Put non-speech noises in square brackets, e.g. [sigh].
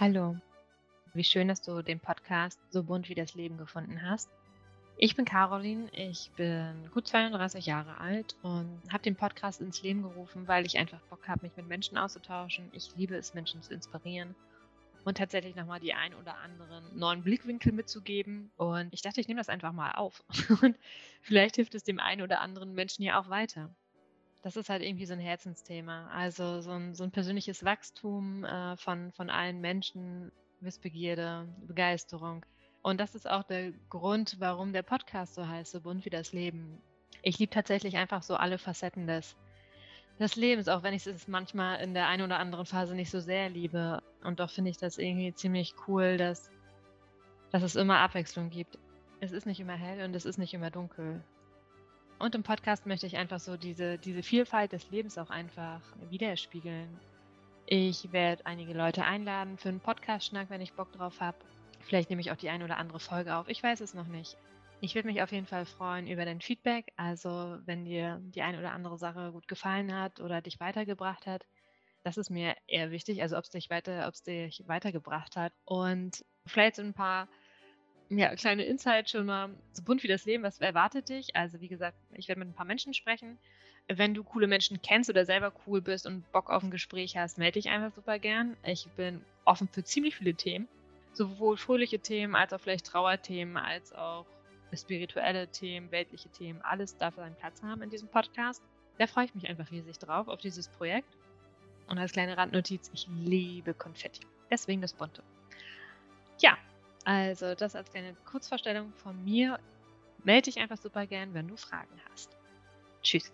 Hallo, wie schön, dass du den Podcast So bunt wie das Leben gefunden hast. Ich bin Caroline, ich bin gut 32 Jahre alt und habe den Podcast ins Leben gerufen, weil ich einfach Bock habe, mich mit Menschen auszutauschen. Ich liebe es, Menschen zu inspirieren und tatsächlich nochmal die ein oder anderen neuen Blickwinkel mitzugeben. Und ich dachte, ich nehme das einfach mal auf. [laughs] Und vielleicht hilft es dem einen oder anderen Menschen ja auch weiter. Das ist halt irgendwie so ein Herzensthema. Also so ein, so ein persönliches Wachstum äh, von, von allen Menschen, Wissbegierde, Begeisterung. Und das ist auch der Grund, warum der Podcast so heißt, so bunt wie das Leben. Ich liebe tatsächlich einfach so alle Facetten des, des Lebens, auch wenn ich es manchmal in der einen oder anderen Phase nicht so sehr liebe. Und doch finde ich das irgendwie ziemlich cool, dass, dass es immer Abwechslung gibt. Es ist nicht immer hell und es ist nicht immer dunkel. Und im Podcast möchte ich einfach so diese, diese Vielfalt des Lebens auch einfach widerspiegeln. Ich werde einige Leute einladen für einen Podcast-Schnack, wenn ich Bock drauf habe. Vielleicht nehme ich auch die eine oder andere Folge auf. Ich weiß es noch nicht. Ich würde mich auf jeden Fall freuen über dein Feedback. Also, wenn dir die eine oder andere Sache gut gefallen hat oder dich weitergebracht hat, das ist mir eher wichtig. Also, ob es dich weiter, ob es dich weitergebracht hat. Und vielleicht so ein paar ja, kleine Insight schon mal, so bunt wie das Leben, was erwartet dich? Also wie gesagt, ich werde mit ein paar Menschen sprechen. Wenn du coole Menschen kennst oder selber cool bist und Bock auf ein Gespräch hast, melde dich einfach super gern. Ich bin offen für ziemlich viele Themen. Sowohl fröhliche Themen, als auch vielleicht Trauerthemen, als auch spirituelle Themen, weltliche Themen. Alles darf seinen Platz haben in diesem Podcast. Da freue ich mich einfach riesig drauf, auf dieses Projekt. Und als kleine Randnotiz, ich liebe Konfetti. Deswegen das Bunte. Also, das als kleine Kurzvorstellung von mir. Melde dich einfach super gern, wenn du Fragen hast. Tschüss.